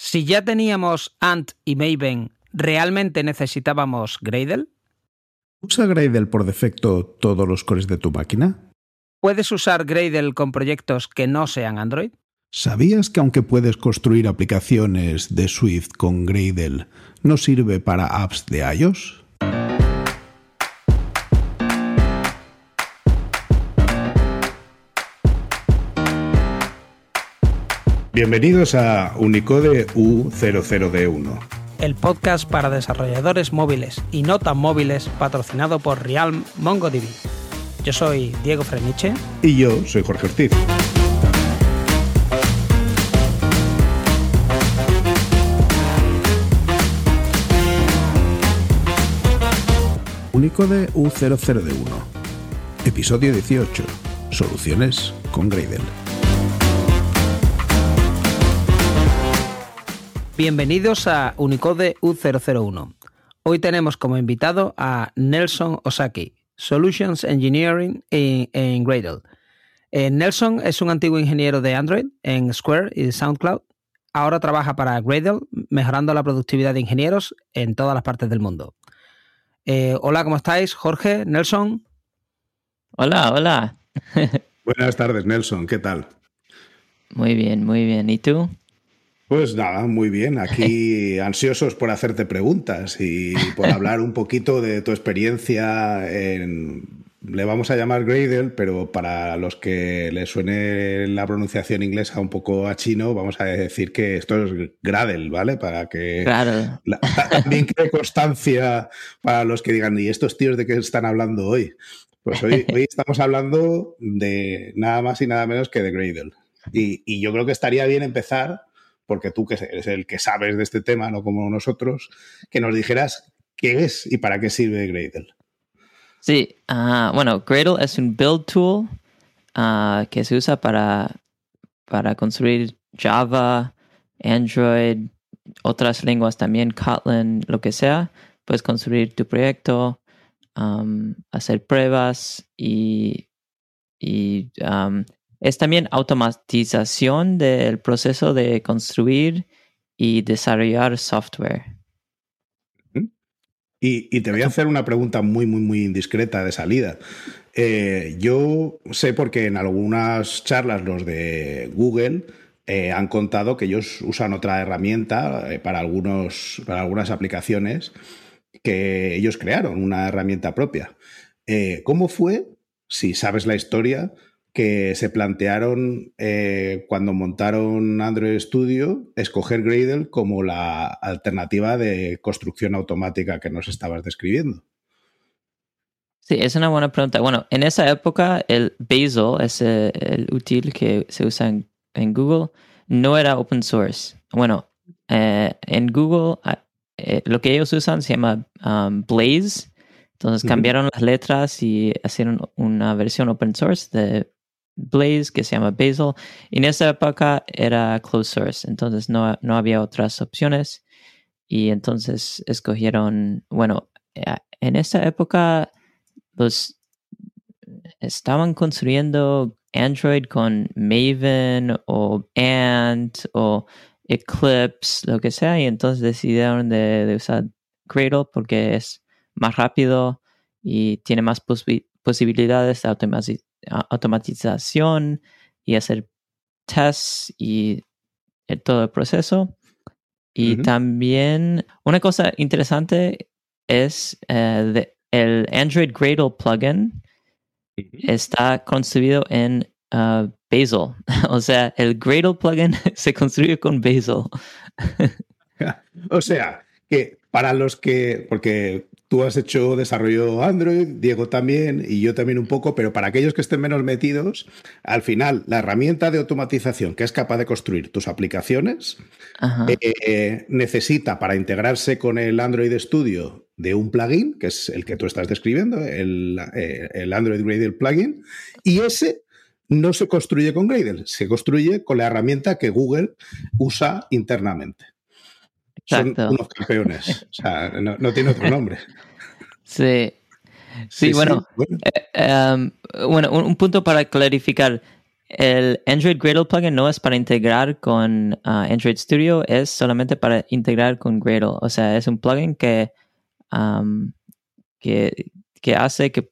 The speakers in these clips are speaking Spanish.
Si ya teníamos Ant y Maven, ¿realmente necesitábamos Gradle? ¿Usa Gradle por defecto todos los cores de tu máquina? ¿Puedes usar Gradle con proyectos que no sean Android? ¿Sabías que aunque puedes construir aplicaciones de Swift con Gradle, no sirve para apps de iOS? Bienvenidos a Unicode U00D1. El podcast para desarrolladores móviles y no tan móviles patrocinado por Realm MongoDB. Yo soy Diego Freniche. Y yo soy Jorge Ortiz. Unicode U00D1. Episodio 18. Soluciones con Gradle. Bienvenidos a Unicode U001. Hoy tenemos como invitado a Nelson Osaki, Solutions Engineering en, Gradle. Eh, Nelson es un antiguo ingeniero de Android en Square y SoundCloud. Ahora trabaja para Gradle, mejorando la productividad de ingenieros en todas las partes del mundo. Eh, hola, ¿cómo estáis? Jorge, Nelson. Hola, hola. Buenas tardes, Nelson. ¿Qué tal? Muy bien, muy bien. ¿Y tú? Pues nada, muy bien. Aquí ansiosos por hacerte preguntas y por hablar un poquito de tu experiencia en. Le vamos a llamar Gradle, pero para los que le suene la pronunciación inglesa un poco a chino, vamos a decir que esto es Gradle, ¿vale? Para que también quede constancia para los que digan, ¿y estos tíos de qué están hablando hoy? Pues hoy, hoy estamos hablando de nada más y nada menos que de Gradle. Y, y yo creo que estaría bien empezar porque tú que eres el que sabes de este tema, no como nosotros, que nos dijeras qué es y para qué sirve Gradle. Sí, ah, bueno, Gradle es un build tool ah, que se usa para, para construir Java, Android, otras lenguas también, Kotlin, lo que sea. Puedes construir tu proyecto, hacer pruebas y, y es también automatización del proceso de construir y desarrollar software. Y, te voy a hacer una pregunta muy, muy, muy indiscreta de salida. Eh, yo sé porque en algunas charlas los de Google eh, han contado que ellos usan otra herramienta eh, para, algunos, para algunas aplicaciones que ellos crearon, una herramienta propia. ¿Cómo fue, si sabes la historia, que se plantearon eh, cuando montaron Android Studio escoger Gradle como la alternativa de construcción automática que nos estabas describiendo. Sí, es una buena pregunta. Bueno, en esa época el Bazel, ese el útil que se usa en, Google, no era open source. Bueno, eh, en Google ah, eh, lo que ellos usan se llama um, Blaze. Entonces cambiaron las letras y hicieron una versión open source de Blaze que se llama Bazel. En esa época era closed source, entonces no, no había otras opciones. Y entonces escogieron, bueno, eh, en esa época los estaban construyendo Android con Maven o Ant o Eclipse, lo que sea, y entonces decidieron de, usar Gradle porque es más rápido y tiene más posibilidades de automatización y hacer tests y todo el proceso. Y también una cosa interesante es eh, el Android Gradle plugin está construido en uh, Bazel. o sea, el Gradle plugin se construye con Bazel. o sea, que para los que, porque Tú has hecho desarrollo Android, Diego también y yo también un poco, pero para aquellos que estén menos metidos, al final la herramienta de automatización que es capaz de construir tus aplicaciones eh, necesita para integrarse con el Android Studio de un plugin, que es el que tú estás describiendo, el, eh, el Android Gradle plugin, y ese no se construye con Gradle, se construye con la herramienta que Google usa internamente. Son unos campeones. O sea, no, tiene otro nombre. Sí. Sí, bueno. Eh, em, bueno. un, punto para clarificar. el Android Gradle plugin no es para integrar con uh, Android Studio, es solamente para integrar con Gradle. O sea, es un plugin que, um, que, que, hace que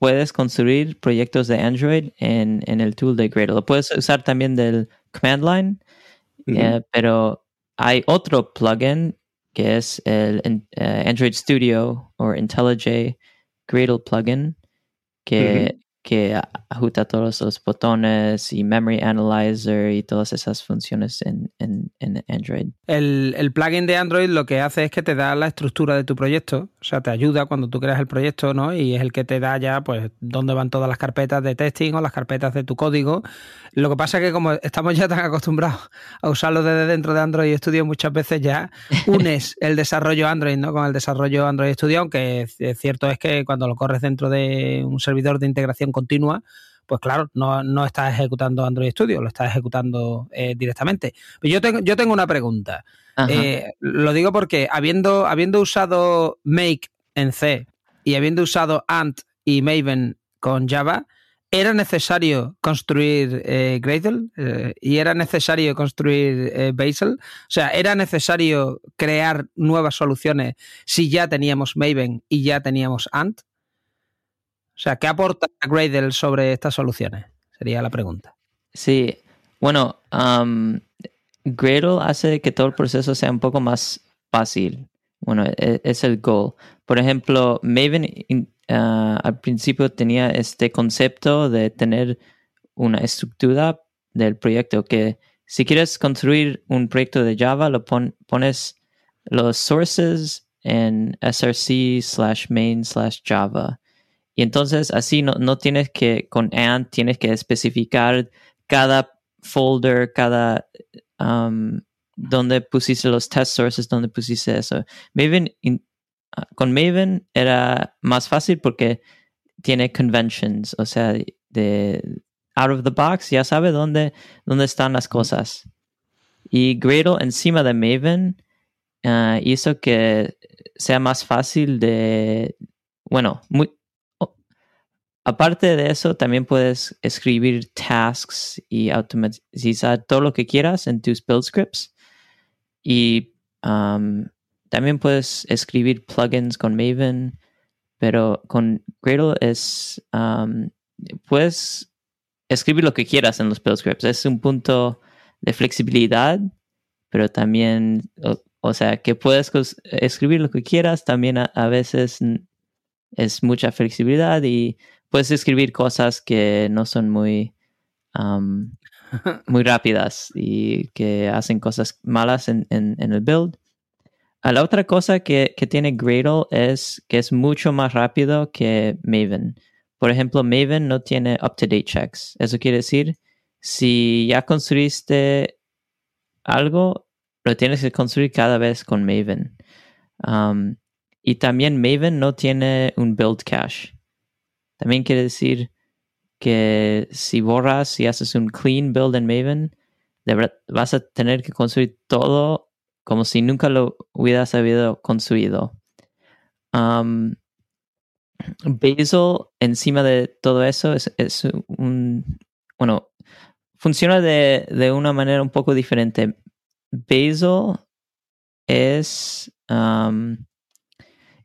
puedes construir proyectos de Android en, en, el tool de Gradle. Lo puedes usar también del command line, eh, pero hay otro plugin que es el uh, Android Studio o IntelliJ Gradle plugin que, que ajusta todos los botones y Memory Analyzer y todas esas funciones en, en, en Android. El, el, plugin de Android lo que hace es que te da la estructura de tu proyecto, o sea, te ayuda cuando tú creas el proyecto, ¿no? Y es el que te da ya, pues, dónde van todas las carpetas de testing o las carpetas de tu código. Lo que pasa es que como estamos ya tan acostumbrados a usarlo desde dentro de Android Studio, muchas veces ya unes el desarrollo Android, ¿no? Con el desarrollo Android Studio, aunque cierto es que cuando lo corres dentro de un servidor de integración continua, pues claro, no, no estás ejecutando Android Studio, lo estás ejecutando eh, directamente. Pero yo tengo, yo tengo una pregunta. Eh, lo digo porque habiendo, habiendo usado Make en C y habiendo usado Ant y Maven con Java, ¿era necesario construir eh, Gradle? Eh, ¿Y era necesario construir Bazel? O sea, ¿era necesario crear nuevas soluciones si ya teníamos Maven y ya teníamos Ant? O sea, ¿qué aporta Gradle sobre estas soluciones? Sería la pregunta. Sí, bueno, um, Gradle hace que todo el proceso sea un poco más fácil. Bueno, e, es, el goal. Por ejemplo, Maven uh, al principio tenía este concepto de tener una estructura del proyecto que si quieres construir un proyecto de Java, lo pones los sources en src slash main slash java y entonces así no, no tienes que, con Ant, tienes que especificar cada folder, cada, um, donde pusiste los test sources, donde pusiste eso. Maven, ah, con Maven era más fácil porque tiene conventions, o sea, de out of the box, ya sabe dónde, dónde están las cosas. Y Gradle encima de Maven uh, hizo que sea más fácil de, bueno, muy, Aparte de eso, también puedes escribir tasks y automatizar todo lo que quieras en tus build scripts. Y um, también puedes escribir plugins con Maven, pero con Gradle es, um, puedes escribir lo que quieras en los build scripts. Es un punto de flexibilidad, pero también, o, sea, que puedes escribir lo que quieras, también a veces es mucha flexibilidad y puedes escribir cosas que no son muy, muy rápidas y que hacen cosas malas en, el build. Ah, la otra cosa que, tiene Gradle es que es mucho más rápido que Maven. Por ejemplo, Maven no tiene up-to-date checks. Eso quiere decir, si ya construiste algo, lo tienes que construir cada vez con Maven. y también Maven no tiene un build cache. También quiere decir que si borras y haces un clean build en Maven, vas a tener que construir todo como si nunca lo hubieras habido construido. Um, Bazel, encima de todo eso, es, un. Bueno, funciona de, una manera un poco diferente. Bazel es. Um,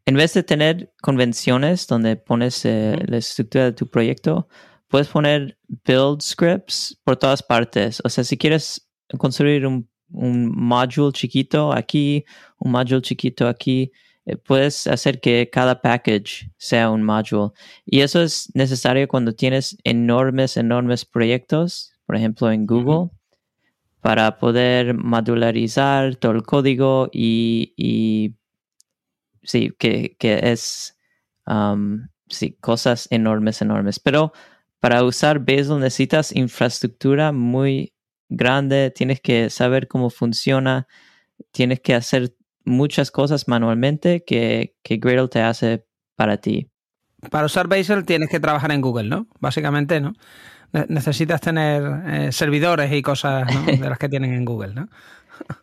en vez de tener convenciones donde pones eh, la estructura de tu proyecto, puedes poner build scripts por todas partes. O sea, si quieres construir un, un module chiquito aquí, un module chiquito aquí, eh, puedes hacer que cada package sea un module. Y eso es necesario cuando tienes enormes, enormes proyectos, por ejemplo en Google, para poder modularizar todo el código y, y sí, que, es, um, sí, cosas enormes, enormes. Pero para usar Bazel necesitas infraestructura muy grande, tienes que saber cómo funciona, tienes que hacer muchas cosas manualmente que, que Gradle te hace para ti. Para usar Bazel tienes que trabajar en Google, ¿no? Básicamente, ¿no? Necesitas tener eh, servidores y cosas de las que tienen en Google, ¿no?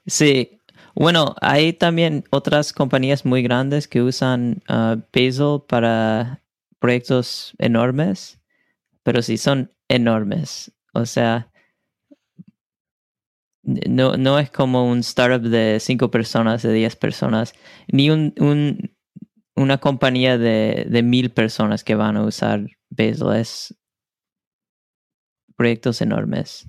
Sí, bueno, hay también otras compañías muy grandes que usan uh, Bazel para proyectos enormes, pero sí son enormes. O sea, no, no es como un startup de cinco personas, de diez personas, ni un, un una compañía de, de, mil personas que van a usar Bazel. Es proyectos enormes.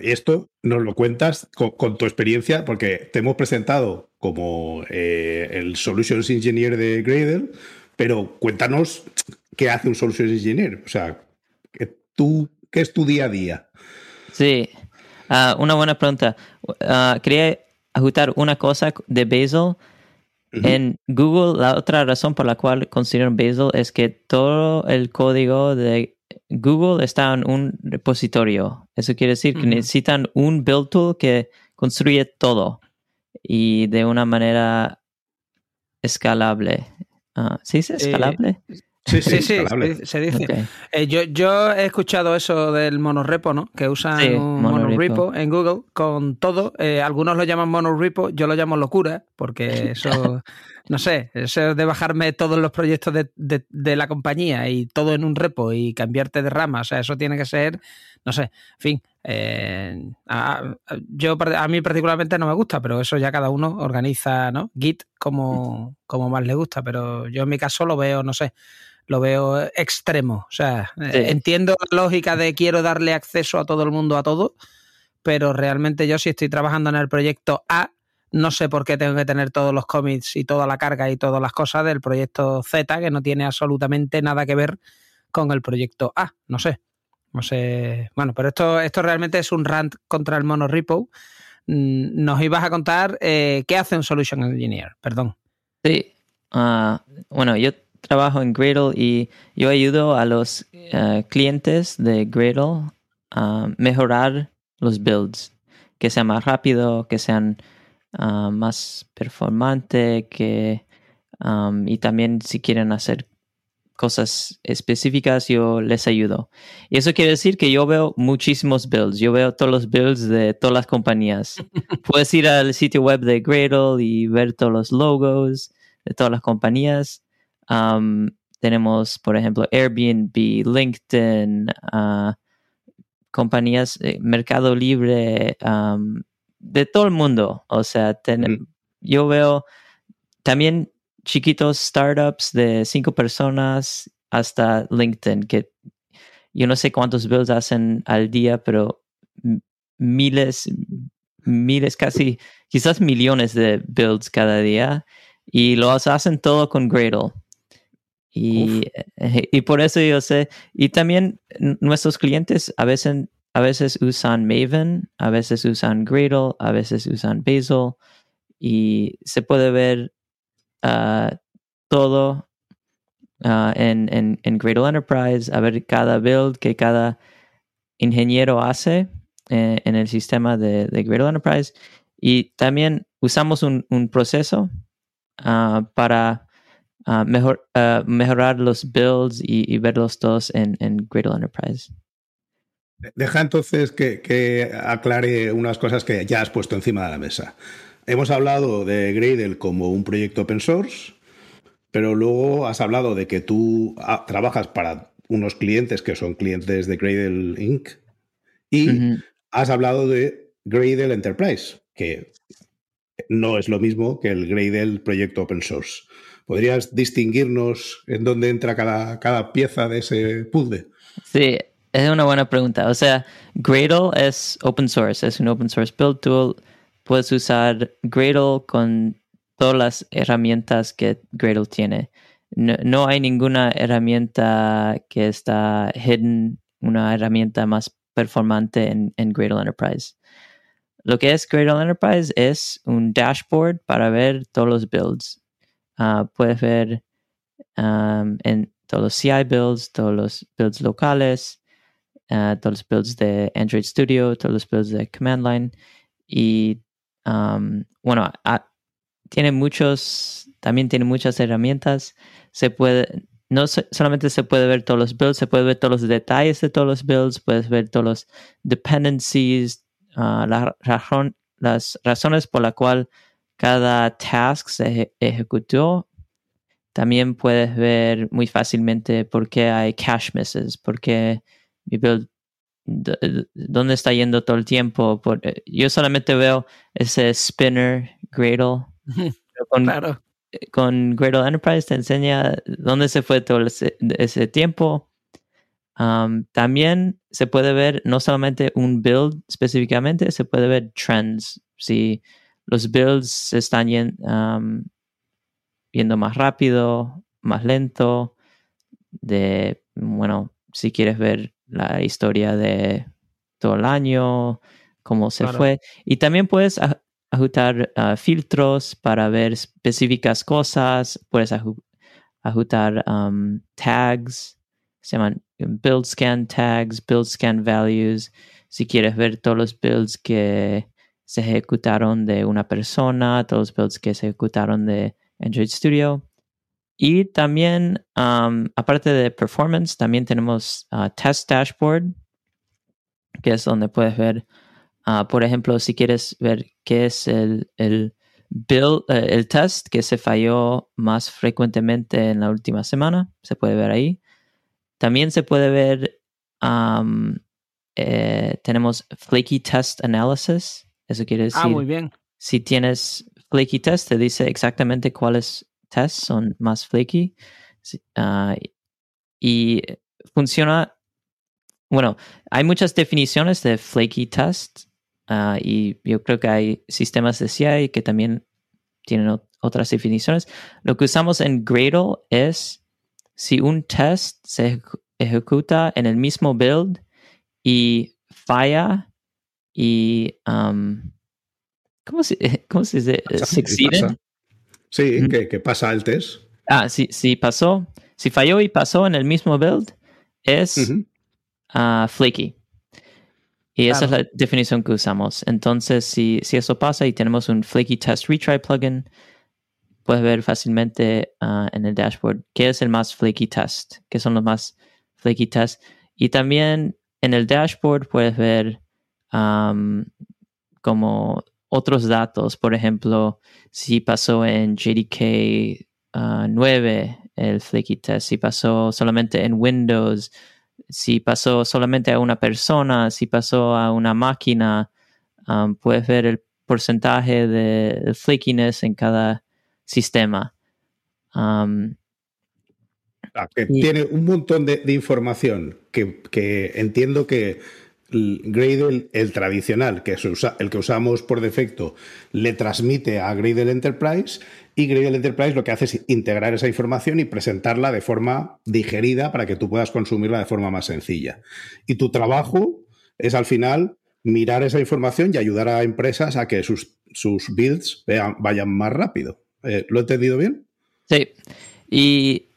Y esto nos lo cuentas con, tu experiencia, porque te hemos presentado como eh, el Solutions Engineer de Gradle, pero cuéntanos qué hace un Solutions Engineer. O sea, tú, ¿qué es tu día a día? Sí, ah, una buena pregunta. Uh, quería ajustar una cosa de Bazel. En Google, la otra razón por la cual consideran Bazel es que todo el código de Google está en un repositorio. Eso quiere decir que necesitan un build tool que construye todo y de una manera escalable. Uh, ¿Sí es escalable? Sí, sí, sí, se dice. Eh, yo, yo he escuchado eso del monorepo, ¿no? Que usan un monorepo en Google con todo. Eh, algunos lo llaman monorepo, yo lo llamo locura, porque eso, no sé, eso de bajarme todos los proyectos de, de, la compañía y todo en un repo y cambiarte de rama, o sea, eso tiene que ser, no sé, en fin. Eh, a, yo a mí particularmente no me gusta, pero eso ya cada uno organiza, ¿no? Git como, como más le gusta, pero yo en mi caso lo veo, no sé lo veo extremo. O sea, eh, entiendo la lógica de quiero darle acceso a todo el mundo a todo, pero realmente yo si estoy trabajando en el proyecto A, no sé por qué tengo que tener todos los commits y toda la carga y todas las cosas del proyecto Z, que no tiene absolutamente nada que ver con el proyecto A. No sé. No sé. Bueno, pero esto, esto realmente es un rant contra el monorepo. Mm, nos ibas a contar eh, qué hace un Solution Engineer, perdón. Sí. Ah, bueno, yo trabajo en Gradle y yo ayudo a los eh, clientes de Gradle a mejorar los builds, que sean más rápido, que sean ah, más performante, que um, y también si quieren hacer cosas específicas, yo les ayudo. Y eso quiere decir que yo veo muchísimos builds. Yo veo todos los builds de todas las compañías. Puedes ir al sitio web de Gradle y ver todos los logos de todas las compañías tenemos, por ejemplo, Airbnb, LinkedIn, uh, compañías, eh, Mercado Libre, de todo el mundo. O sea, yo veo también chiquitos startups de cinco personas hasta LinkedIn, que yo no sé cuántos builds hacen al día, pero miles, miles, casi, quizás millones de builds cada día. Y los hacen todo con Gradle. Y, eh, y, por eso yo sé, y también nuestros clientes a veces, a veces usan Maven, a veces usan Gradle, a veces usan Bazel, y se puede ver uh, todo uh, en, en, en, Gradle Enterprise, a ver cada build que cada ingeniero hace eh, en el sistema de, de, Gradle Enterprise. Y también usamos un, un proceso uh, para mejor, mejorar los builds y, verlos todos en, en, Gradle Enterprise. Deja entonces que, aclare unas cosas que ya has puesto encima de la mesa. Hemos hablado de Gradle como un proyecto open source, pero luego has hablado de que tú ah, trabajas para unos clientes que son clientes de Gradle Inc. Y has hablado de Gradle Enterprise, que no es lo mismo que el Gradle proyecto open source. ¿Podrías distinguirnos en dónde entra cada, cada pieza de ese puzzle? Sí, es una buena pregunta. O sea, Gradle es open source, es un open source build tool. Puedes usar Gradle con todas las herramientas que Gradle tiene. No, hay ninguna herramienta que está hidden, una herramienta más performante en, en Gradle Enterprise. Lo que es Gradle Enterprise es un dashboard para ver todos los builds. Ah, puedes ver en todos los CI builds, todos los builds locales, ah, todos los builds de Android Studio, todos los builds de Command Line. Y bueno, ah, tiene muchos, también tiene muchas herramientas. Se puede, no solamente se puede ver todos los builds, se puede ver todos los detalles de todos los builds, puedes ver todos los dependencies, razón, las razones por la cual cada task se ejecutó. También puedes ver muy fácilmente por qué hay cache misses, por qué mi build dónde está yendo todo el tiempo. Por, eh, yo solamente veo ese spinner Gradle. Con, claro. con Gradle Enterprise te enseña dónde se fue todo ese, tiempo. también se puede ver no solamente un build específicamente, se puede ver trends. Si los builds se están yendo más rápido, más lento, de, bueno, si quieres ver la historia de todo el año, cómo se fue. Y también puedes ajustar ah, filtros para ver específicas cosas, puedes ajustar tags, se llaman build scan tags, build scan values, si quieres ver todos los builds que se ejecutaron de una persona, todos los builds que se ejecutaron de Android Studio. Y también, aparte de performance, también tenemos uh, Test Dashboard, que es donde puedes ver, uh, por ejemplo, si quieres ver qué es el, el build, eh, el test que se falló más frecuentemente en la última semana, se puede ver ahí. También se puede ver, eh, tenemos Flaky Test Analysis, eso quiere decir. Ah, muy bien. Si tienes Flaky Test, te dice exactamente cuáles tests son más flaky. Ah, y funciona. Bueno, hay muchas definiciones de flaky test. Ah, y yo creo que hay sistemas de CI que también tienen otras definiciones. Lo que usamos en Gradle es si un test se ejecuta en el mismo build y falla y um, ¿cómo se, cómo se dice? Sí, que, pasa el test. Ah, sí, sí pasó. Si falló y pasó en el mismo build, es ah, flaky. Y esa es la definición que usamos. Entonces, si, si eso pasa y tenemos un flaky test retry plugin, puedes ver fácilmente ah, en el dashboard qué es el más flaky test, qué son los más flaky tests. Y también en el dashboard puedes ver como otros datos, por ejemplo, si pasó en JDK 9 ah, el flaky test, si pasó solamente en Windows, si pasó solamente a una persona, si pasó a una máquina, um, puedes ver el porcentaje de flakiness en cada sistema. Um, ah, tiene un montón de, información que entiendo que Gradle, el tradicional, que es el que usamos por defecto, le transmite a Gradle Enterprise y Gradle Enterprise lo que hace es integrar esa información y presentarla de forma digerida para que tú puedas consumirla de forma más sencilla. Y tu trabajo es al final mirar esa información y ayudar a empresas a que sus, sus builds vayan más rápido. Eh, ¿Lo he entendido bien? Sí. Y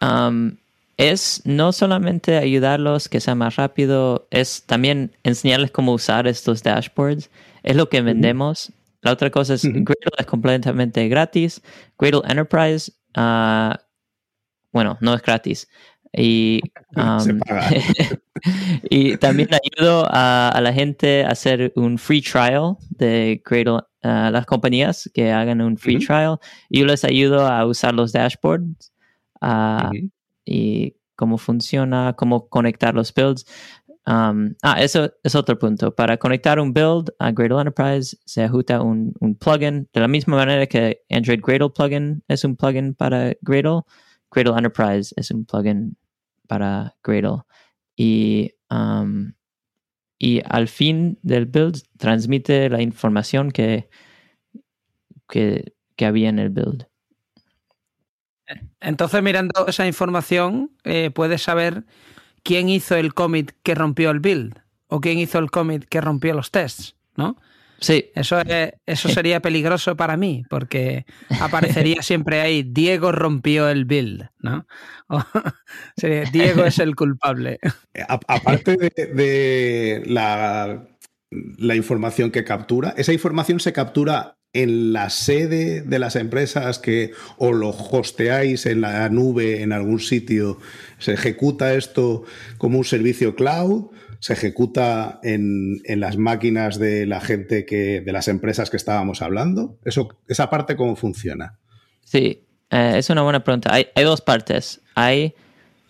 es no solamente ayudarlos que sea más rápido, es también enseñarles cómo usar estos dashboards. Es lo que vendemos. La otra cosa es, Gradle es completamente gratis. Gradle Enterprise, uh, bueno, no es gratis. Y, um, y también ayudo a, la gente a hacer un free trial de Gradle, a las compañías que hagan un free trial. Y yo les ayudo a usar los dashboards. Uh, y cómo funciona, cómo conectar los builds. Um, ah, eso es otro punto. Para conectar un build a Gradle Enterprise se ajusta un, un, plugin de la misma manera que Android Gradle plugin es un plugin para Gradle. Gradle Enterprise es un plugin para Gradle. Y, um, y al fin del build transmite la información que, que, que había en el build. Entonces, mirando esa información, eh, puedes saber quién hizo el commit que rompió el build o quién hizo el commit que rompió los tests, ¿no? Sí. Eso, eso sería peligroso para mí, porque aparecería siempre ahí, Diego rompió el build, ¿no? Diego es el culpable. aparte de, la, la, información que captura, esa información se captura en la sede de las empresas que o lo hosteáis en la nube en algún sitio, se ejecuta esto como un servicio cloud, se ejecuta en, las máquinas de la gente que, de las empresas que estábamos hablando. Eso, esa parte cómo funciona. Sí, eh, es una buena pregunta. Hay, dos partes. Hay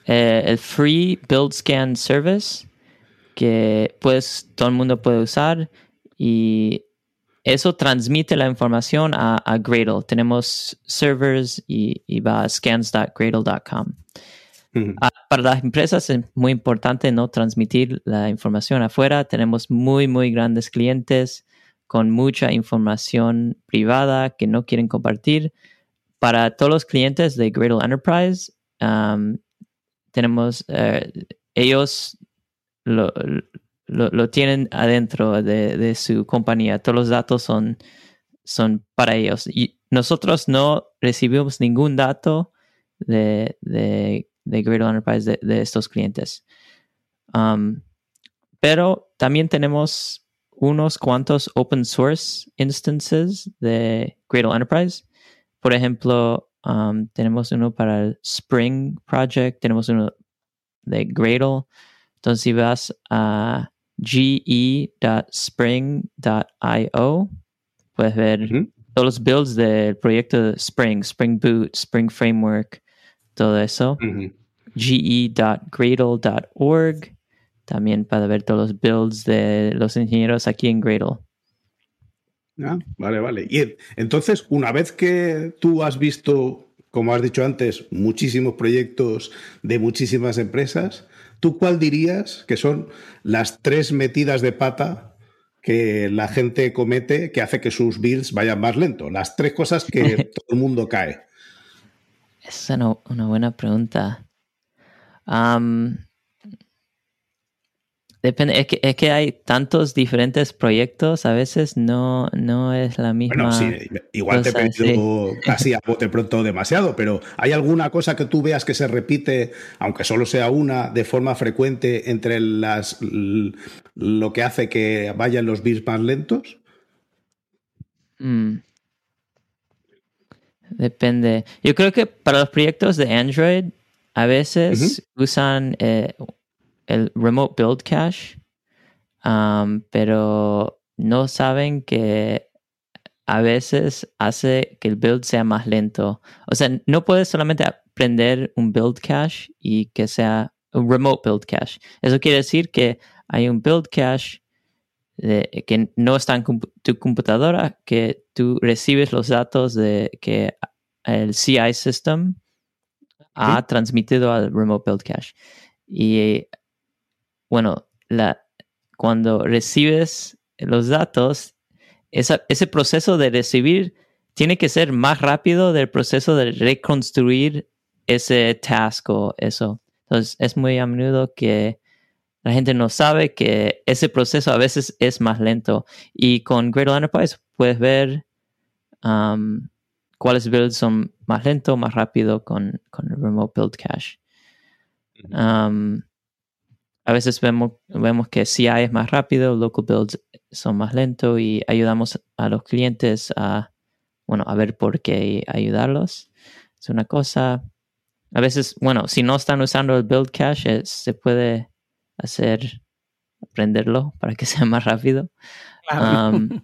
eh, el Free Build Scan Service, que pues todo el mundo puede usar y eso transmite la información a, a Gradle. Tenemos servers y, y va a scans.gradle.com. Ah, para las empresas es muy importante no transmitir la información afuera. Tenemos muy, muy grandes clientes con mucha información privada que no quieren compartir. Para todos los clientes de Gradle Enterprise, tenemos, eh, ellos lo, lo, tienen adentro de, su compañía. Todos los datos son, son para ellos. Y nosotros no recibimos ningún dato de, de, de Enterprise de, estos clientes. Um, pero también tenemos unos cuantos open source instances de Gradle Enterprise. Por ejemplo, um, tenemos uno para el Spring Project, tenemos uno de Gradle. Entonces, si vas a ge.spring.io, puedes ver todos los builds del proyecto de Spring, Spring Boot, Spring Framework, todo eso. ge.gradle.org, también para ver todos los builds de los ingenieros aquí en Gradle. Ah, vale, vale. Y entonces, una vez que tú has visto, como has dicho antes, muchísimos proyectos de muchísimas empresas, ¿tú cuál dirías que son las tres metidas de pata que la gente comete que hace que sus builds vayan más lento? Las tres cosas que todo el mundo cae. Esa es una, buena pregunta. Depende, es que, es que hay tantos diferentes proyectos, a veces no, no es la misma. Bueno, sí, igual te he pedido casi a bote pronto demasiado, pero ¿hay alguna cosa que tú veas que se repite, aunque solo sea una, de forma frecuente entre las lo que hace que vayan los bits más lentos? Mm. Depende. Yo creo que para los proyectos de Android, a veces usan eh, el Remote Build Cache, um, pero no saben que a veces hace que el build sea más lento. O sea, no puedes solamente aprender un build cache y que sea un remote build cache. Eso quiere decir que hay un build cache que no está en tu computadora, que tú recibes los datos de que el CI system ha transmitido al remote build cache. Y bueno, la, cuando recibes los datos, ese proceso de recibir tiene que ser más rápido del proceso de reconstruir ese task o eso. Entonces, es muy a menudo que la gente no sabe que ese proceso a veces es más lento. Y con Gradle Enterprise puedes ver um, cuáles builds son más lentos, más rápido con, con el Remote Build Cache. Um, a veces vemos, vemos que CI es más rápido, local builds son más lentos y ayudamos a los clientes a, bueno, a ver por qué ayudarlos. Es una cosa. A veces, bueno, si no están usando el build cache, se puede hacer aprenderlo para que sea más rápido. Um,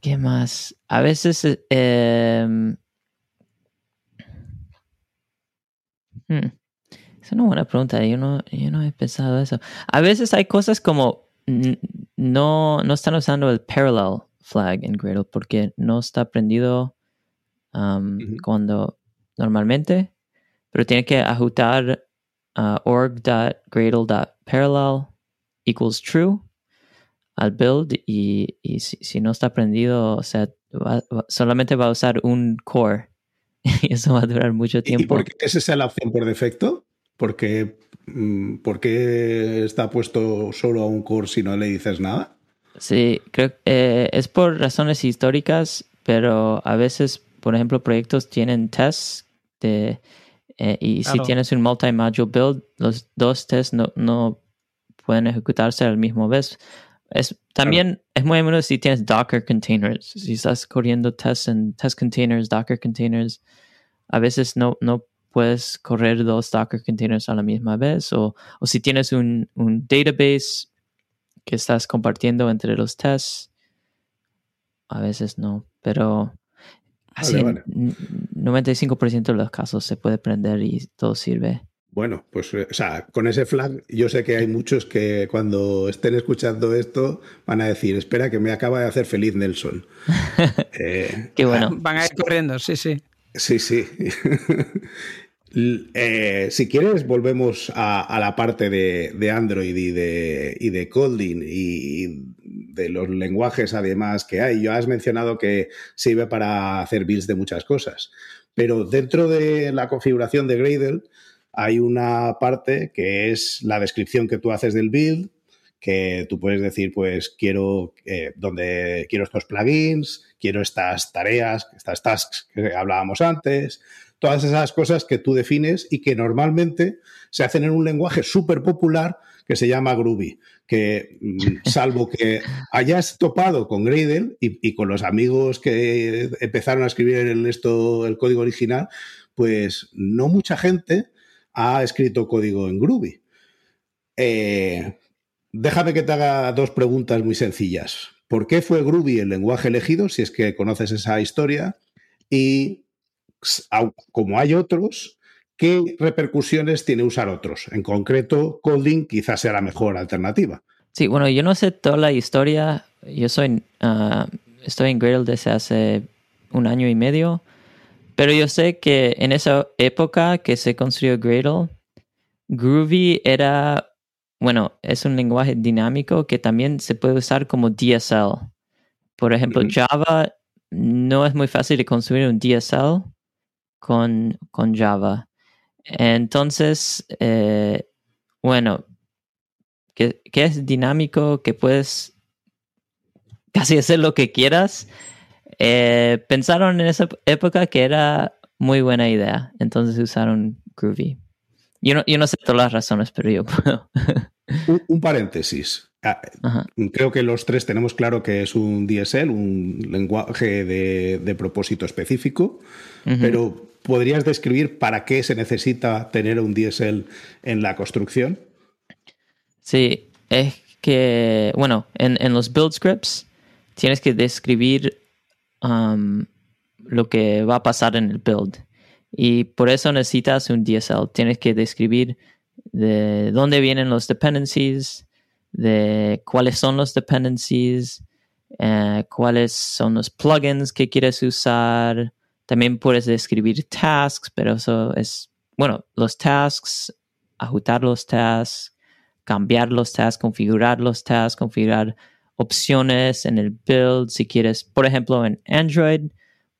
¿Qué más? A veces eh, hmm. Es una buena pregunta. Yo no, yo no he pensado eso. A veces hay cosas como no, no están usando el parallel flag en Gradle porque no está prendido um, cuando normalmente, pero tiene que ajustar uh, org.gradle.parallel equals true al build y, y si, no está prendido, o sea, solamente va a usar un core y eso va a durar mucho tiempo. ¿Y por qué esa es la opción por defecto? Porque, mm, ¿Por qué está puesto solo a un core si no le dices nada? Sí, creo que eh, es por razones históricas, pero a veces, por ejemplo, proyectos tienen tests de, eh, y si tienes un multi-module build, los dos tests no, no pueden ejecutarse al mismo vez. Es, también es muy bueno si tienes Docker containers. Si estás corriendo tests en test containers, Docker containers, a veces no, no puedes correr dos Docker containers a la misma vez o, o si tienes un, un, database que estás compartiendo entre los tests, a veces no, pero así 95% de los casos se puede prender y todo sirve. Bueno, pues o sea, con ese flag yo sé que hay muchos que cuando estén escuchando esto van a decir, espera que me acaba de hacer feliz Nelson. eh, Qué bueno. Van a ir corriendo, sí, sí. Sí, sí. Eh, si quieres, volvemos a, la parte de, Android y de, y Kotlin y de los lenguajes además que hay. Ya has mencionado que sirve para hacer builds de muchas cosas, pero dentro de la configuración de Gradle hay una parte que es la descripción que tú haces del build, que tú puedes decir, pues quiero, eh, donde, quiero estos plugins, quiero estas tareas, estas tasks que hablábamos antes, todas esas cosas que tú defines y que normalmente se hacen en un lenguaje súper popular que se llama Groovy, que mm, salvo que hayas topado con Gradle y, con los amigos que empezaron a escribir el, esto, el código original, pues no mucha gente ha escrito código en Groovy. Eh, déjame que te haga dos preguntas muy sencillas. ¿Por qué fue Groovy el lenguaje elegido, si es que conoces esa historia? Y como hay otros, ¿qué repercusiones tiene usar otros? En concreto, Kotlin quizás sea la mejor alternativa. Sí, bueno, yo no sé toda la historia. Yo soy, ah, estoy en Gradle desde hace un año y medio, pero yo sé que en esa época que se construyó Gradle, Groovy era, bueno, es un lenguaje dinámico que también se puede usar como DSL. Por ejemplo, Java no es muy fácil de construir un DSL con, con Java. Entonces, eh, bueno, que, es dinámico, que puedes casi hacer lo que quieras. Eh, pensaron en esa época que era muy buena idea, entonces usaron Groovy. Yo no, yo no sé todas las razones, pero yo puedo. un, paréntesis. Ah, creo que los tres tenemos claro que es un DSL, un lenguaje de, propósito específico, pero ¿podrías describir para qué se necesita tener un DSL en la construcción? Sí, es que, bueno, en, los build scripts tienes que describir um, lo que va a pasar en el build. Y por eso necesitas un DSL. Tienes que describir de dónde vienen los dependencies, de cuáles son los dependencies, eh, cuáles son los plugins que quieres usar, también puedes describir tasks, pero eso es, bueno, los tasks, ajustar los tasks, cambiar los tasks, configurar los tasks, configurar opciones en el build. Si quieres, por ejemplo, en Android,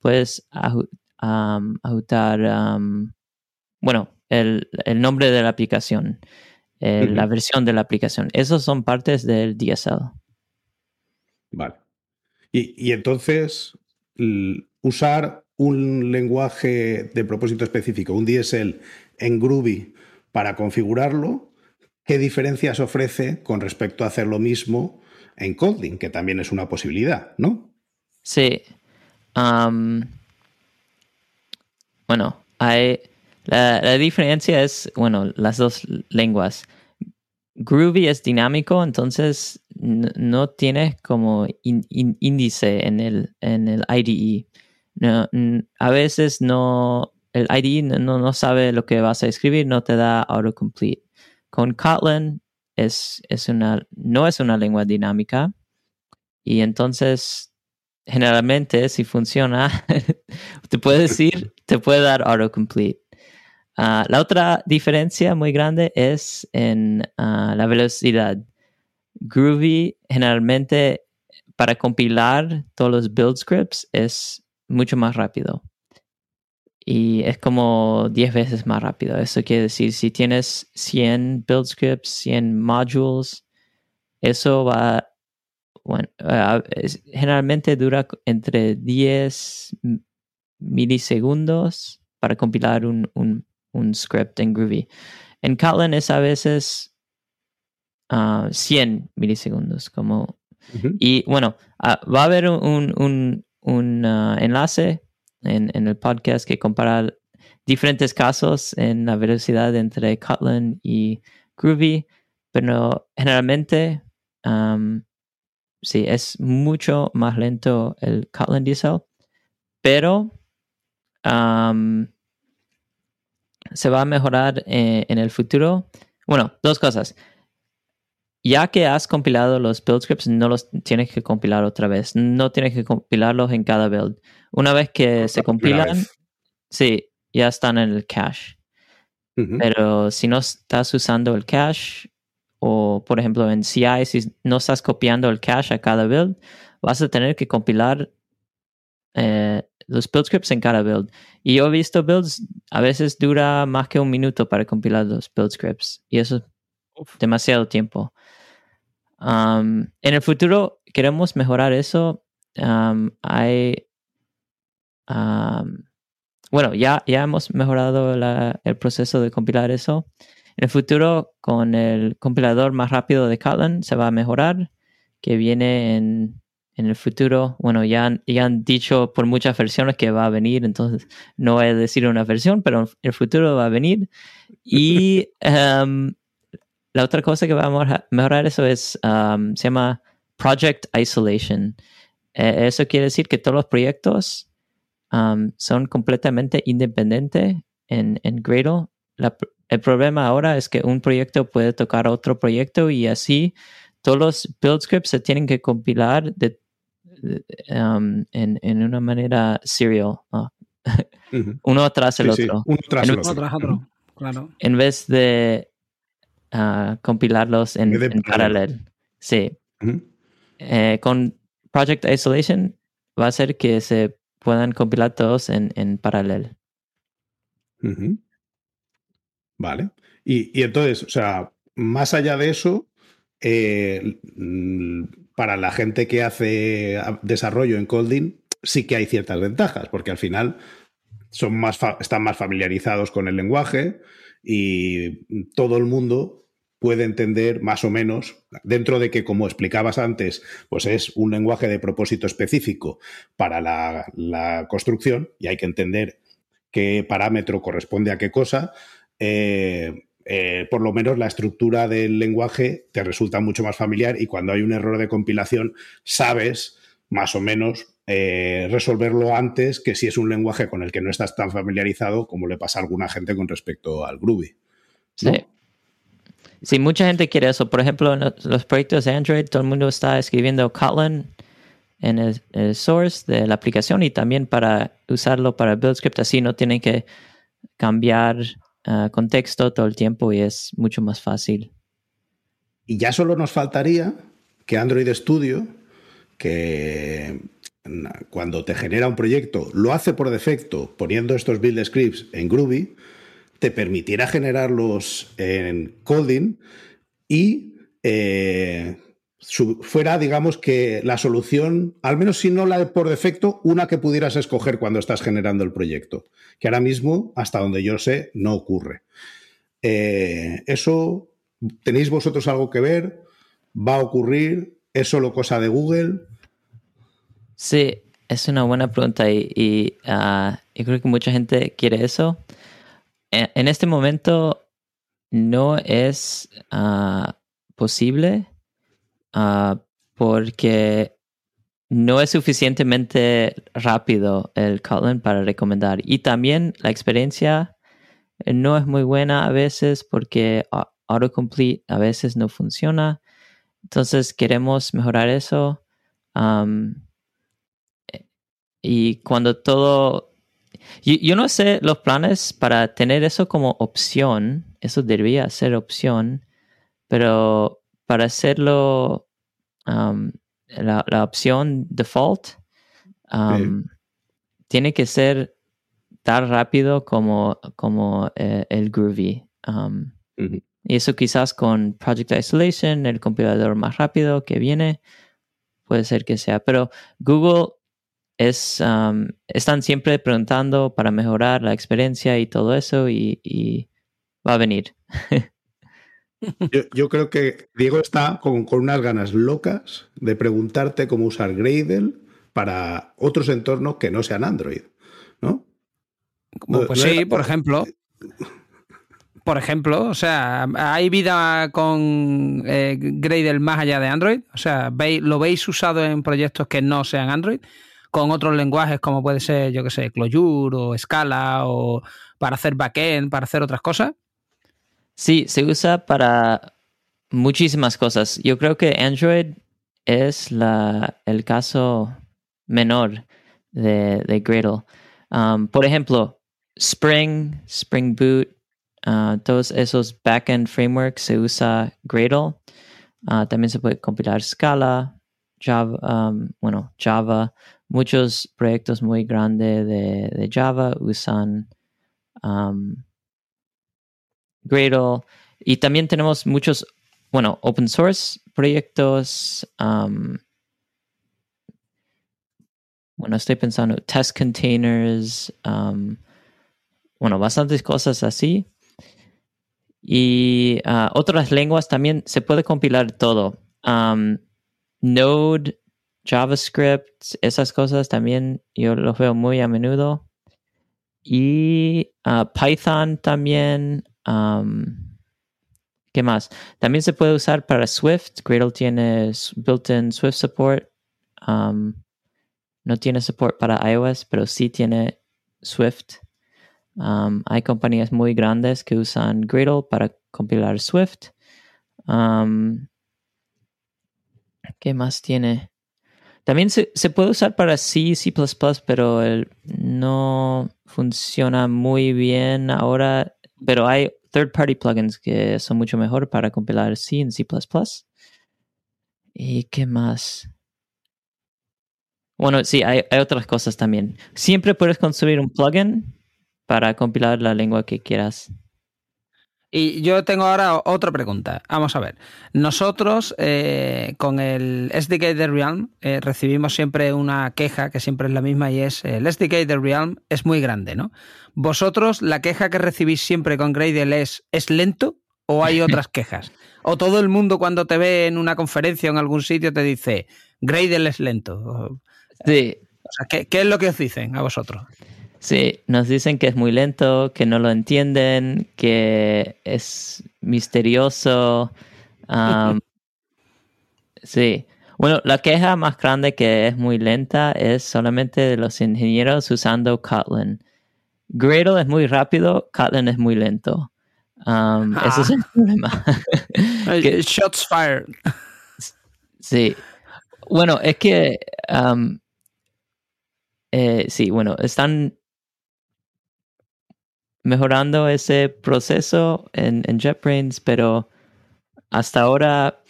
puedes ajustar, bueno, el, nombre de la aplicación, la versión de la aplicación. Esos son partes del DSL. Vale. Y, y entonces, usar un lenguaje de propósito específico, un DSL en Groovy para configurarlo, ¿qué diferencias ofrece con respecto a hacer lo mismo en Kotlin, que también es una posibilidad, ¿no? Sí. bueno, hay, la, diferencia es, bueno, las dos lenguas. Groovy es dinámico, entonces no tiene como índice en el, en el IDE. No, a veces no, el IDE no, no, sabe lo que vas a escribir, no te da autocomplete. Con Kotlin es, es una, no es una lengua dinámica y entonces generalmente si funciona, te puede decir, te puede dar autocomplete. Uh, la otra diferencia muy grande es en uh, la velocidad. Groovy generalmente para compilar todos los build scripts es mucho más rápido. Y es como 10 veces más rápido. Eso quiere decir, si tienes 100 build scripts, 100 modules, eso va, bueno, generalmente dura entre 10 milisegundos para compilar un, un, script en Groovy. En Kotlin es a veces 100 ah, milisegundos, como... Y bueno, ah, va a haber un, un uh, enlace en, el podcast que compara diferentes casos en la velocidad entre Kotlin y Groovy, pero generalmente sí, es mucho más lento el Kotlin DSL, pero se va a mejorar eh, en el futuro. Bueno, dos cosas. Ya que has compilado los build scripts, no los tienes que compilar otra vez. No tienes que compilarlos en cada build. Una vez que se compilan, sí, ya están en el cache. Pero si no estás usando el cache, o por ejemplo en CI, si no estás copiando el cache a cada build, vas a tener que compilar eh, los build scripts en cada build. Y yo he visto builds, a veces dura más que un minuto para compilar los build scripts. Y eso es demasiado tiempo. Um, en el futuro queremos mejorar eso. Um, hay, um, bueno, ya, ya hemos mejorado el proceso de compilar eso. En el futuro, con el compilador más rápido de Kotlin, se va a mejorar, que viene en en el futuro, bueno, ya, ya han dicho por muchas versiones que va a venir, entonces no voy a decir una versión, pero en el futuro va a venir. Y em, la otra cosa que va a mejorar eso es, um, se llama Project Isolation. Eh, eso quiere decir que todos los proyectos um, son completamente independientes en, en Gradle. el problema ahora es que un proyecto puede tocar otro proyecto y así todos los build scripts se tienen que compilar de Um, en, en, una manera serial. Uno tras el otro. uno tras el otro. Claro. En vez de uh, compilarlos en, en paralelo. Sí. Eh, con Project Isolation va a ser que se puedan compilar todos en, en paralelo. Vale. Y, y, entonces, o sea, más allá de eso, eh, para la gente que hace desarrollo en Colding sí que hay ciertas ventajas, porque al final son más están más familiarizados con el lenguaje y todo el mundo puede entender más o menos, dentro de que, como explicabas antes, pues es un lenguaje de propósito específico para la, construcción y hay que entender qué parámetro corresponde a qué cosa. Eh, eh, por lo menos la estructura del lenguaje te resulta mucho más familiar y cuando hay un error de compilación sabes más o menos eh, resolverlo antes que si es un lenguaje con el que no estás tan familiarizado como le pasa a alguna gente con respecto al Groovy. Sí. Sí, mucha gente quiere eso. Por ejemplo, en los proyectos de Android, todo el mundo está escribiendo Kotlin en el, source de la aplicación y también para usarlo para build script. Así no tienen que cambiar Ah, contexto todo el tiempo y es mucho más fácil. Y ya solo nos faltaría que Android Studio, que cuando te genera un proyecto, lo hace por defecto poniendo estos build scripts en Groovy, te permitiera generarlos en Coding y eh, fuera, digamos, que la solución, al menos si no la de por defecto, una que pudieras escoger cuando estás generando el proyecto, que ahora mismo, hasta donde yo sé, no ocurre. Eh, ¿Eso tenéis vosotros algo que ver? ¿Va a ocurrir? ¿Es solo cosa de Google? Sí, es una buena pregunta y, ah, creo que mucha gente quiere eso. En, este momento no es ah, posible Ah, porque no es suficientemente rápido el Kotlin para recomendar. Y también la experiencia no es muy buena a veces porque autocomplete a veces no funciona. Entonces queremos mejorar eso. y cuando todo... yo, no sé los planes para tener eso como opción. Eso debería ser opción. Pero para hacerlo um, la, opción default um, tiene que ser tan rápido como, como eh, el Groovy. Um, y eso quizás con Project Isolation, el compilador más rápido que viene, puede ser que sea. Pero Google es, están siempre preguntando para mejorar la experiencia y todo eso y, y va a venir. Yo, creo que Diego está con, unas ganas locas de preguntarte cómo usar Gradle para otros entornos que no sean Android, ¿no? pues sí, por ejemplo. Por ejemplo, o sea, ¿hay vida con eh, Gradle más allá de Android? O sea, ¿lo veis usado en proyectos que no sean Android? Con otros lenguajes como puede ser, yo que sé, Clojure o Scala o para hacer backend, para hacer otras cosas? Sí, se usa para muchísimas cosas. Yo creo que Android es el caso menor de, de Gradle. Um, por ejemplo, Spring, Spring Boot, uh, todos esos backend frameworks se usa Gradle. Uh, también se puede compilar Scala, Java, um, bueno, Java. Muchos proyectos muy grandes de, Java usan um, Gradle. Y también tenemos muchos, bueno, open source proyectos. Um, bueno, estoy pensando test containers, um, bueno, bastantes cosas así. Y uh, otras lenguas también se puede compilar todo. Um, Node, JavaScript, esas cosas también yo los veo muy a menudo. Y uh, Python también. ¿Qué más? También se puede usar para Swift. Gradle tiene built-in Swift support. No tiene support para iOS, pero sí tiene Swift. Hay compañías muy grandes que usan Gradle para compilar Swift. ¿Qué más tiene? También se, puede usar para C, C++, pero no funciona muy bien ahora. Pero hay third-party plugins que son mucho mejor para compilar C en C++. ¿Y qué más? Bueno, sí, hay, otras cosas también. Siempre puedes construir un plugin para compilar la lengua que quieras. Y yo tengo ahora otra pregunta. Vamos a ver. Nosotros eh, con el SDK de Realm eh, recibimos siempre una queja que siempre es la misma y es el SDK de Realm es muy grande, ¿no? ¿Vosotros la queja que recibís siempre con Gradle es ¿es lento o hay otras quejas? ¿O todo el mundo cuando te ve en una conferencia o en algún sitio te dice Gradle es lento? Sí. O sea, ¿qué, ¿qué, es lo que os dicen a vosotros? Sí, nos dicen que es muy lento, que no lo entienden, que es misterioso. sí. Bueno, la queja más grande que es muy lenta es solamente de los ingenieros usando Kotlin. Gradle es muy rápido, Kotlin es muy lento. Eso es el ah. problema. Shots fired. Sí. Bueno, es que eh, sí, bueno, están mejorando ese proceso en, JetBrains, pero hasta ahora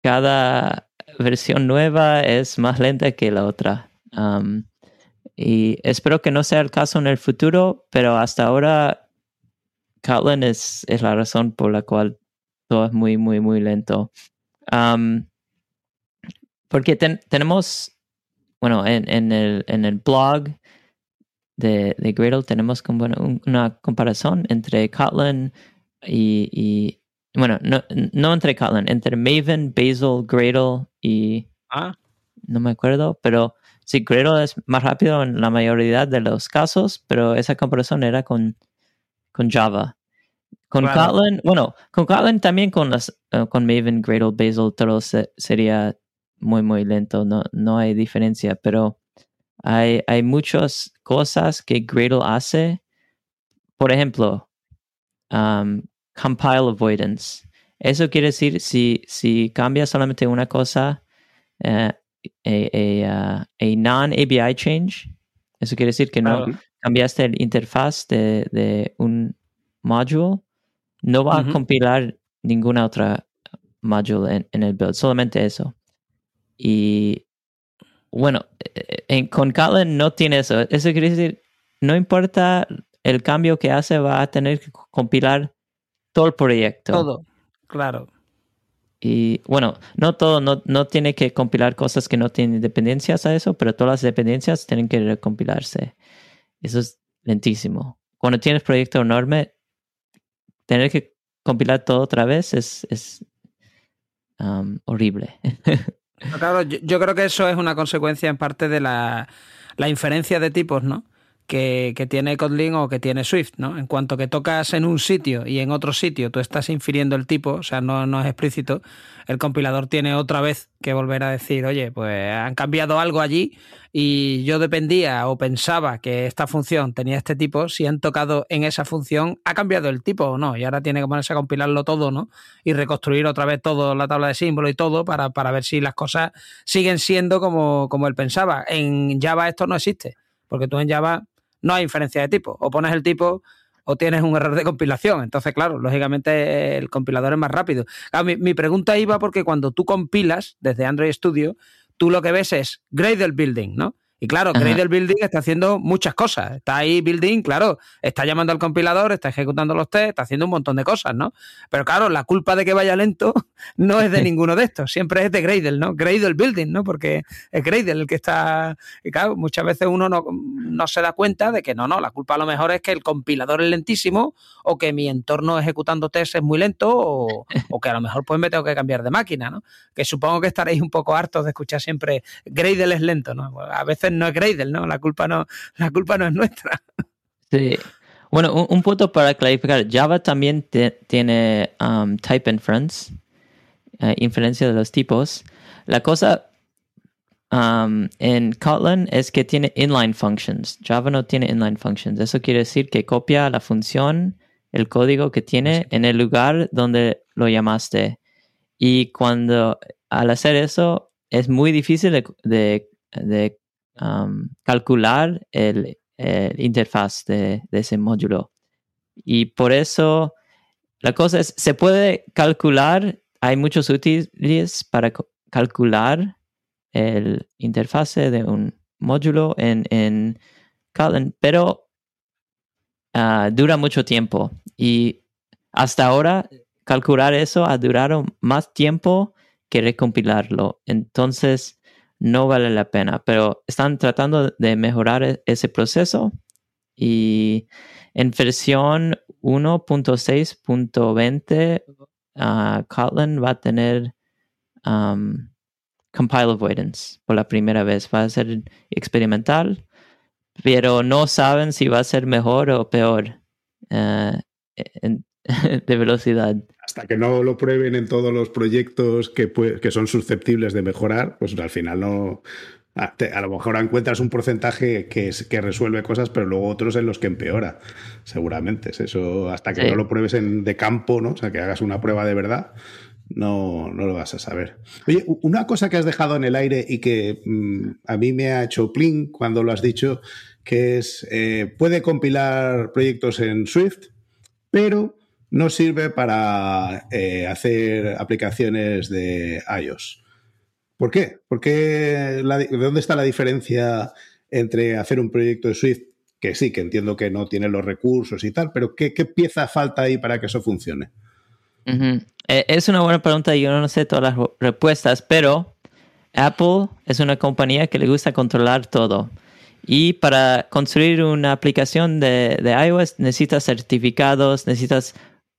cada versión nueva es más lenta que la otra. y espero que no sea el caso en el futuro, pero hasta ahora Kotlin es, es la razón por la cual todo es muy, muy, muy lento. Porque tenemos, bueno, en, en, en el blog de, de Gradle tenemos como una comparación entre Kotlin y, y, bueno, no, no entre Kotlin, entre Maven, Bazel, Gradle y... Ah. No me acuerdo, pero sí, Gradle es más rápido en la mayoría de los casos, pero esa comparación era con, con Java. Con Kotlin, bueno, con Kotlin también con las eh, con Maven, Gradle, Bazel, todo sería muy, muy lento, no, no hay diferencia, pero hay, hay muchas cosas que Gradle hace. Por ejemplo, um, compile avoidance. Eso quiere decir, si, si cambias solamente una cosa, uh, a, uh, non-ABI change, eso quiere decir que no cambiaste el interfaz de, de un module, no va a compilar ninguna otra module en, el build, solamente eso. Y bueno, eh, en, con Kotlin no tiene eso. Eso quiere decir, no importa el cambio que hace, va a tener que compilar todo el proyecto. Todo, claro. Y bueno, no todo, no, no tiene que compilar cosas que no tienen dependencias a eso, pero todas las dependencias tienen que recompilarse. Eso es lentísimo. Cuando tienes proyecto enorme, tener que compilar todo otra vez es, es um, horrible. Claro, yo, creo que eso es una consecuencia en parte de la, inferencia de tipos, ¿no? Que, tiene Kotlin o que tiene Swift, ¿no? En cuanto que tocas en un sitio y en otro sitio tú estás infiriendo el tipo, o sea, no, no es explícito, el compilador tiene otra vez que volver a decir, oye, pues han cambiado algo allí y yo dependía o pensaba que esta función tenía este tipo, si han tocado en esa función, ha cambiado el tipo o no, y ahora tiene que ponerse a compilarlo todo, ¿no? Y reconstruir otra vez todo, la tabla de símbolos y todo, para, para ver si las cosas siguen siendo como, como él pensaba. En Java esto no existe, porque tú en Java no hay inferencia de tipo. O pones el tipo o tienes un error de compilación. Entonces, claro, lógicamente el compilador es más rápido. mi, pregunta iba porque cuando tú compilas desde Android Studio, tú lo que ves es Gradle Building, ¿no? Y claro, Gradle Building está haciendo muchas cosas. Está ahí Building, claro, está llamando al compilador, está ejecutando los test, está haciendo un montón de cosas, ¿no? Pero claro, la culpa de que vaya lento no es de ninguno de estos, siempre es de Gradle, ¿no? Gradle Building, ¿no? Porque es Gradle el que está... Y claro, muchas veces uno no, no se da cuenta de que no, no, la culpa a lo mejor es que el compilador es lentísimo o que mi entorno ejecutando test es muy lento o, o que a lo mejor pues me tengo que cambiar de máquina, ¿no? Que supongo que estaréis un poco hartos de escuchar siempre Gradle es lento, ¿no? A veces no es Gradle, ¿no? La culpa no, la culpa no es nuestra. Sí. Bueno, un, punto para clarificar, Java también tiene um, type inference, uh, inferencia de los tipos. La cosa um, en Kotlin es que tiene inline functions. Java no tiene inline functions. Eso quiere decir que copia la función, el código que tiene en el lugar donde lo llamaste. Y cuando al hacer eso es muy difícil de Um, calcular el, interfaz de, ese módulo. Y por eso la cosa es, se puede calcular, hay muchos útiles para calcular el interfase de un módulo en, en Kotlin, pero ah, dura mucho tiempo. Y hasta ahora, calcular eso ha durado más tiempo que recompilarlo. Entonces, no vale la pena, pero están tratando de mejorar e-, ese proceso y en versión 1.6.20 uh, Kotlin va a tener um, compile avoidance por la primera vez. Va a ser experimental, pero no saben si va a ser mejor o peor uh, de velocidad hasta que no lo prueben en todos los proyectos que, que son susceptibles de mejorar, pues al final no. A, lo mejor encuentras un porcentaje que, que resuelve cosas, pero luego otros en los que empeora. Seguramente. Es eso, hasta que no lo pruebes en, de campo, ¿no? O sea, que hagas una prueba de verdad, no, no lo vas a saber. Oye, una cosa que has dejado en el aire y que mm, a mí me ha hecho pling cuando lo has dicho, que es, eh, puede compilar proyectos en Swift, pero no sirve para eh, hacer aplicaciones de iOS. ¿Por qué? ¿De dónde está la diferencia entre hacer un proyecto de Swift, que sí, que entiendo que no tiene los recursos y tal, pero qué, pieza falta ahí para que eso funcione? Eh, es una buena pregunta y yo no sé todas las respuestas, pero Apple es una compañía que le gusta controlar todo. Y para construir una aplicación de, de iOS necesitas certificados, necesitas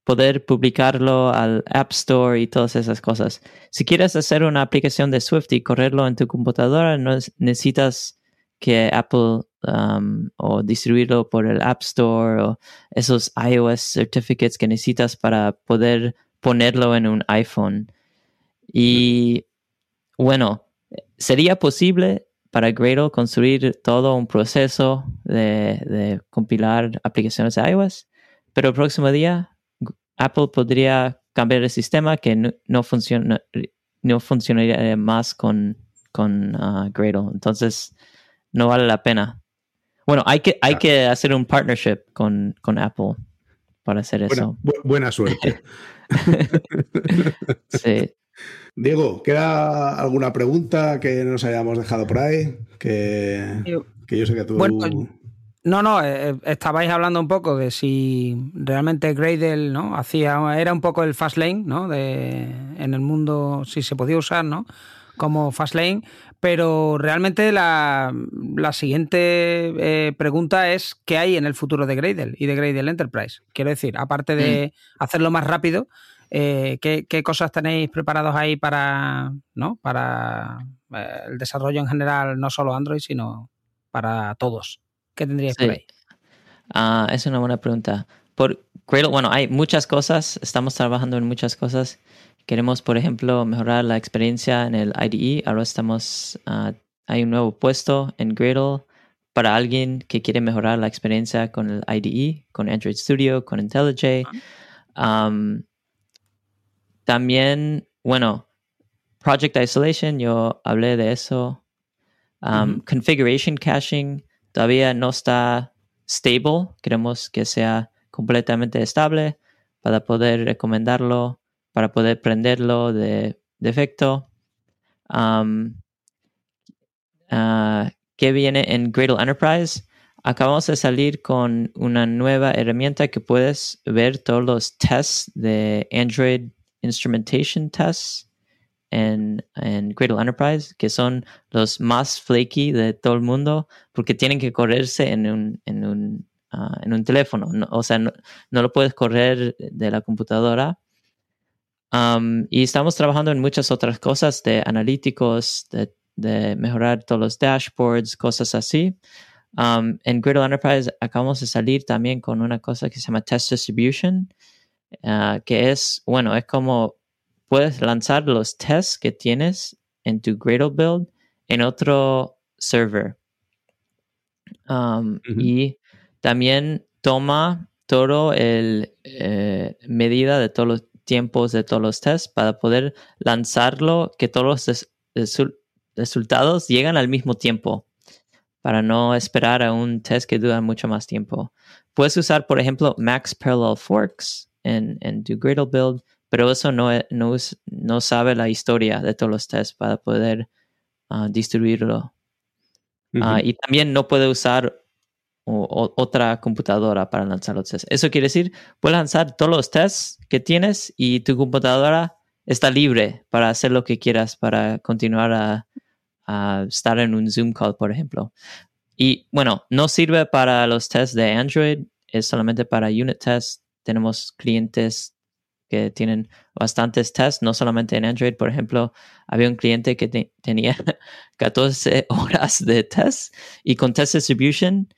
poder publicarlo al App Store y todas esas cosas. Si quieres hacer una aplicación de Swift y correrlo en tu computadora, no necesitas que Apple um, o distribuirlo por el App Store o esos iOS certificates que necesitas para poder ponerlo en un iPhone. Y bueno, sería posible para Gradle construir todo un proceso de, de compilar aplicaciones de iOS, pero el próximo día Apple podría cambiar el sistema que no, funciona, no funcionaría más con, con uh, Gradle. Entonces, no vale la pena. Bueno, hay que, hay que hacer un partnership con, con Apple para hacer eso. buena suerte. sí. Diego, ¿queda alguna pregunta que nos hayamos dejado por ahí? Que, que yo sé que tú... No, no, eh, eh, estabais hablando un poco de si realmente Gradle, ¿no? Hacía, era un poco el Fastlane, ¿no? De, en el mundo, si se podía usar, ¿no? Como Fastlane, pero realmente la, siguiente eh, pregunta es ¿qué hay en el futuro de Gradle y de Gradle Enterprise? Quiero decir, aparte de mm. hacerlo más rápido, ¿qué, ¿qué, cosas tenéis preparados ahí para, ¿no? para el desarrollo en general, no solo Android, sino para todos? ¿Qué tendrías por ahí? Ah, es una buena pregunta. Por Gradle, bueno, hay muchas cosas, estamos trabajando en muchas cosas. Queremos, por ejemplo, mejorar la experiencia en el IDE. Ahora estamos, ah, hay un nuevo puesto en Gradle para alguien que quiere mejorar la experiencia con el IDE, con Android Studio, con IntelliJ. también, bueno, Project Isolation, yo hablé de eso. Configuration caching todavía no está stable. Queremos que sea completamente estable para poder recomendarlo, para poder prenderlo de defecto. Um, ¿Qué viene en Gradle Enterprise? Acabamos de salir con una nueva herramienta que puedes ver todos los tests de Android Instrumentation Tests en, en Gradle Enterprise, que son los más flaky de todo el mundo, porque tienen que correrse en un, en un, ah, en un teléfono. o sea, no, lo puedes correr de la computadora. Um, y estamos trabajando en muchas otras cosas de analíticos, de de mejorar todos los dashboards, cosas así. Um, en Gradle Enterprise acabamos de salir también con una cosa que se llama Test Distribution, uh, que es, bueno, es como puedes lanzar los tests que tienes en tu Gradle build en otro server. Um, y también toma todo el eh, medida de todos los tiempos de todos los tests para poder lanzarlo, que todos los resultados llegan al mismo tiempo para no esperar a un test que dura mucho más tiempo. Puedes usar, por ejemplo, Max Parallel Forks en, en tu Gradle build, pero eso no, no, no, sabe la historia de todos los tests para poder ah, distribuirlo. Ah, y también no puede usar otra computadora para lanzar los tests. Eso quiere decir, puedes lanzar todos los tests que tienes y tu computadora está libre para hacer lo que quieras, para continuar a, estar en un Zoom call, por ejemplo. Y bueno, no sirve para los tests de Android, es solamente para unit tests. Tenemos clientes que tienen bastantes tests, no solamente en Android. Por ejemplo, había un cliente que tenía 14 horas de test y con test distribution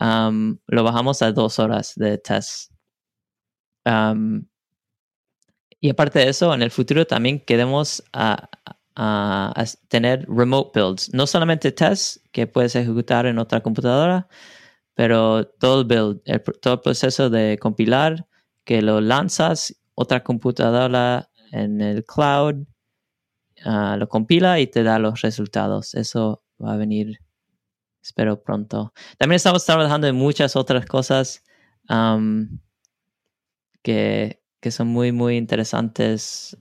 um, lo bajamos a dos horas de test. Um, y aparte de eso, en el futuro también queremos tener remote builds. No solamente tests que puedes ejecutar en otra computadora, pero todo el build, todo el proceso de compilar, que lo lanzas, otra computadora en el cloud, ah, lo compila y te da los resultados. Eso va a venir, espero pronto. También estamos trabajando en muchas otras cosas que son muy, muy interesantes.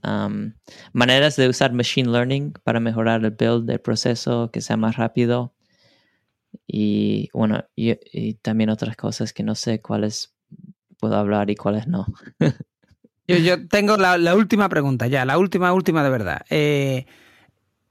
maneras de usar Machine Learning para mejorar el build del proceso, que sea más rápido. Y bueno, y, también otras cosas que no sé cuáles puedo hablar y cuáles no. yo, yo, tengo la, la, última pregunta, ya, la última, última de verdad. Eh,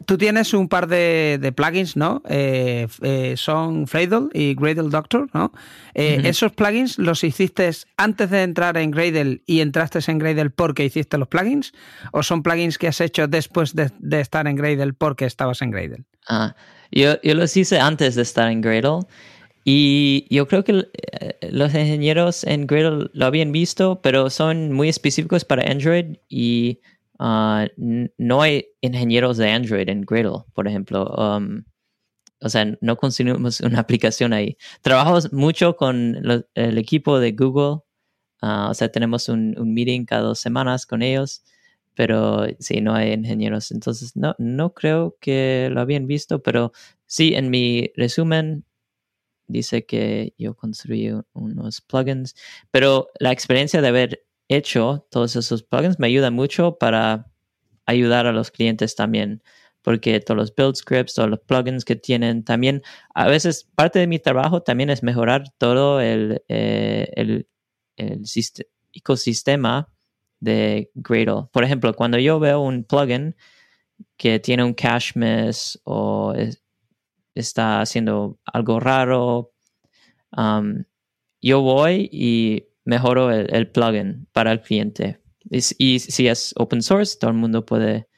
tú tienes un par de, plugins, ¿no? Eh, eh, son Gradle y Gradle Doctor, ¿no? Eh, ¿Esos plugins los hiciste antes de entrar en Gradle y entraste en Gradle porque hiciste los plugins? ¿O son plugins que has hecho después de, estar en Gradle porque estabas en Gradle? Ah, yo, los hice antes de estar en Gradle. Y yo creo que los ingenieros en Gradle lo habían visto, pero son muy específicos para Android y Ah, no hay ingenieros de Android en Gradle, por ejemplo. Um, o sea, no consumimos una aplicación ahí. Trabajamos mucho con el equipo de Google. Ah, o sea, tenemos un, meeting cada dos semanas con ellos, pero sí, no hay ingenieros. Entonces, no, no creo que lo habían visto, pero sí, en mi resumen dice que yo construí unos plugins, pero la experiencia de haber hecho todos esos plugins me ayuda mucho para ayudar a los clientes también, porque todos los build scripts, todos los plugins que tienen, también a veces parte de mi trabajo también es mejorar todo el, eh, el, ecosistema de Gradle. Por ejemplo, cuando yo veo un plugin que tiene un cache miss o está haciendo algo raro, um, yo voy y mejoro el, plugin para el cliente. Y, si es open source, todo el mundo puede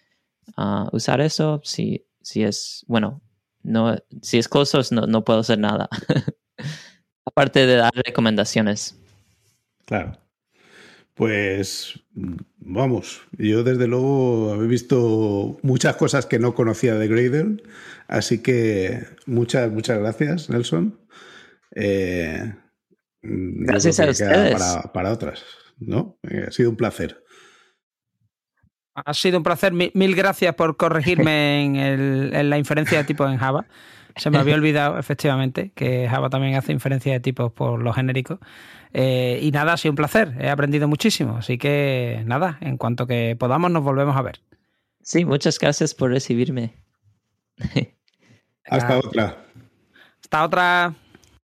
ah, usar eso. Si, si es, bueno, no, si es closed source, no, no puedo hacer nada. Aparte de dar recomendaciones. Claro. Pues vamos, yo desde luego he visto muchas cosas que no conocía de Gradle, así que muchas, muchas gracias, Nelson. Eh, gracias a ustedes. Para, para, otras, ¿no? Eh, ha sido un placer. Ha sido un placer. Mil, gracias por corregirme en, el, en la inferencia de tipos en Java. Se me había olvidado, efectivamente, que Java también hace inferencia de tipos por lo genérico. Eh, y nada, ha sido un placer. He aprendido muchísimo. Así que nada, en cuanto que podamos, nos volvemos a ver. Sí, muchas gracias por recibirme. Hasta otra. Hasta otra.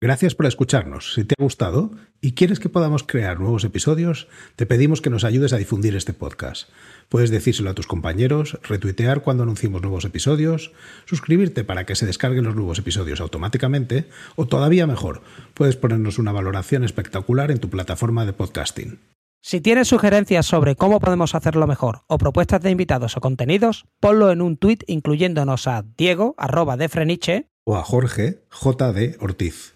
Gracias por escucharnos. Si te ha gustado y quieres que podamos crear nuevos episodios, te pedimos que nos ayudes a difundir este podcast. Puedes decírselo a tus compañeros, retuitear cuando anunciemos nuevos episodios, suscribirte para que se descarguen los nuevos episodios automáticamente o todavía mejor, puedes ponernos una valoración espectacular en tu plataforma de podcasting. Si tienes sugerencias sobre cómo podemos hacerlo mejor o propuestas de invitados o contenidos, ponlo en un tuit incluyéndonos a Diego arroba de Freniche o a Jorge JD Ortiz.